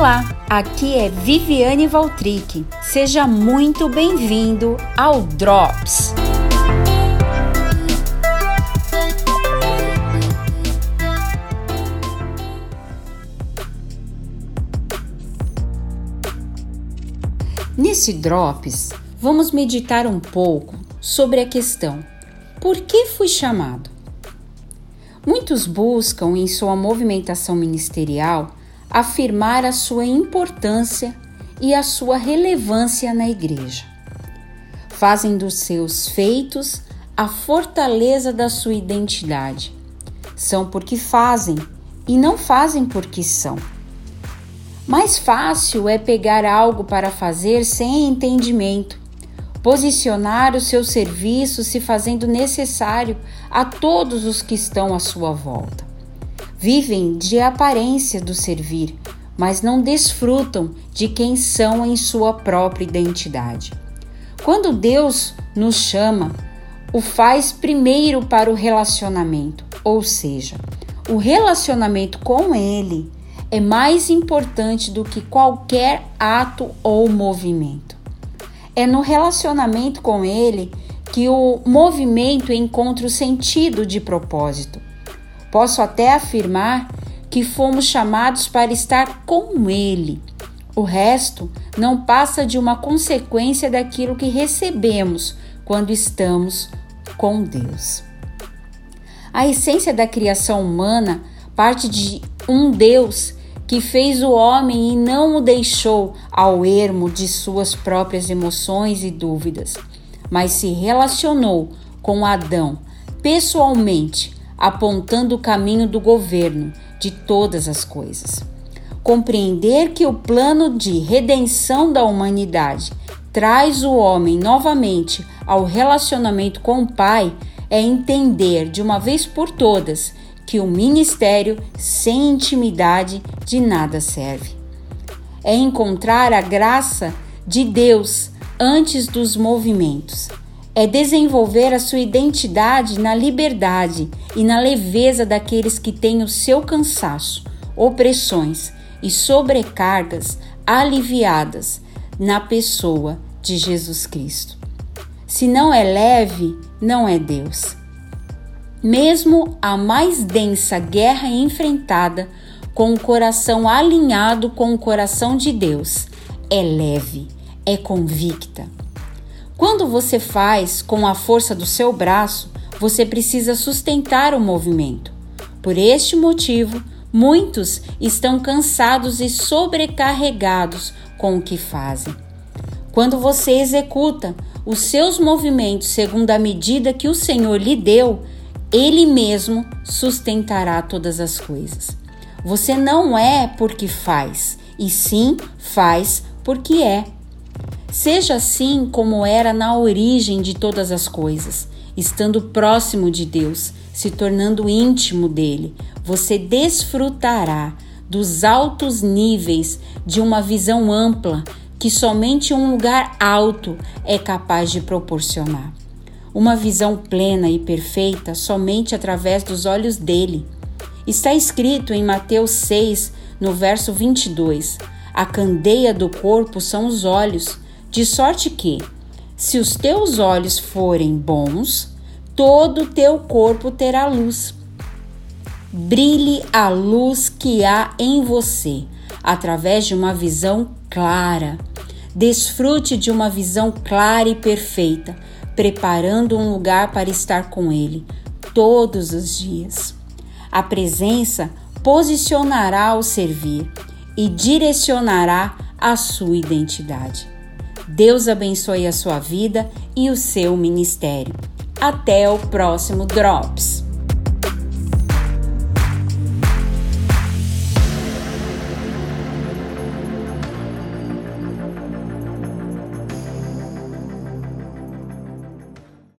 Olá, aqui é Viviane Valtric. Seja muito bem-vindo ao Drops. Nesse Drops, vamos meditar um pouco sobre a questão: por que fui chamado? Muitos buscam em sua movimentação ministerial afirmar a sua importância e a sua relevância na igreja. Fazem dos seus feitos a fortaleza da sua identidade. São porque fazem e não fazem porque são. Mais fácil é pegar algo para fazer sem entendimento, posicionar o seu serviço se fazendo necessário a todos os que estão à sua volta. Vivem de aparência do servir, mas não desfrutam de quem são em sua própria identidade. Quando Deus nos chama, o faz primeiro para o relacionamento, ou seja, o relacionamento com Ele é mais importante do que qualquer ato ou movimento. É no relacionamento com Ele que o movimento encontra o sentido de propósito Posso até afirmar que fomos chamados para estar com Ele. O resto não passa de uma consequência daquilo que recebemos quando estamos com Deus. A essência da criação humana parte de um Deus que fez o homem e não o deixou ao ermo de suas próprias emoções e dúvidas, mas se relacionou com Adão pessoalmente apontando o caminho do governo de todas as coisas. Compreender que o plano de redenção da humanidade traz o homem novamente ao relacionamento com o Pai é entender de uma vez por todas que o ministério sem intimidade de nada serve. É encontrar a graça de Deus antes dos movimentos é desenvolver a sua identidade na liberdade e na leveza daqueles que têm o seu cansaço, opressões e sobrecargas aliviadas na pessoa de Jesus Cristo. Se não é leve, não é Deus. Mesmo a mais densa guerra enfrentada com o coração alinhado com o coração de Deus, é leve, é convicta. Quando você faz com a força do seu braço, você precisa sustentar o movimento. Por este motivo, muitos estão cansados e sobrecarregados com o que fazem. Quando você executa os seus movimentos segundo a medida que o Senhor lhe deu, Ele mesmo sustentará todas as coisas. Você não é porque faz, e sim faz porque é. Seja assim como era na origem de todas as coisas, estando próximo de Deus, se tornando íntimo dele, você desfrutará dos altos níveis de uma visão ampla que somente um lugar alto é capaz de proporcionar. Uma visão plena e perfeita somente através dos olhos dele. Está escrito em Mateus 6, no verso 22: A candeia do corpo são os olhos. De sorte que, se os teus olhos forem bons, todo o teu corpo terá luz. Brilhe a luz que há em você, através de uma visão clara. Desfrute de uma visão clara e perfeita, preparando um lugar para estar com Ele todos os dias. A presença posicionará o servir e direcionará a sua identidade. Deus abençoe a sua vida e o seu ministério. Até o próximo Drops!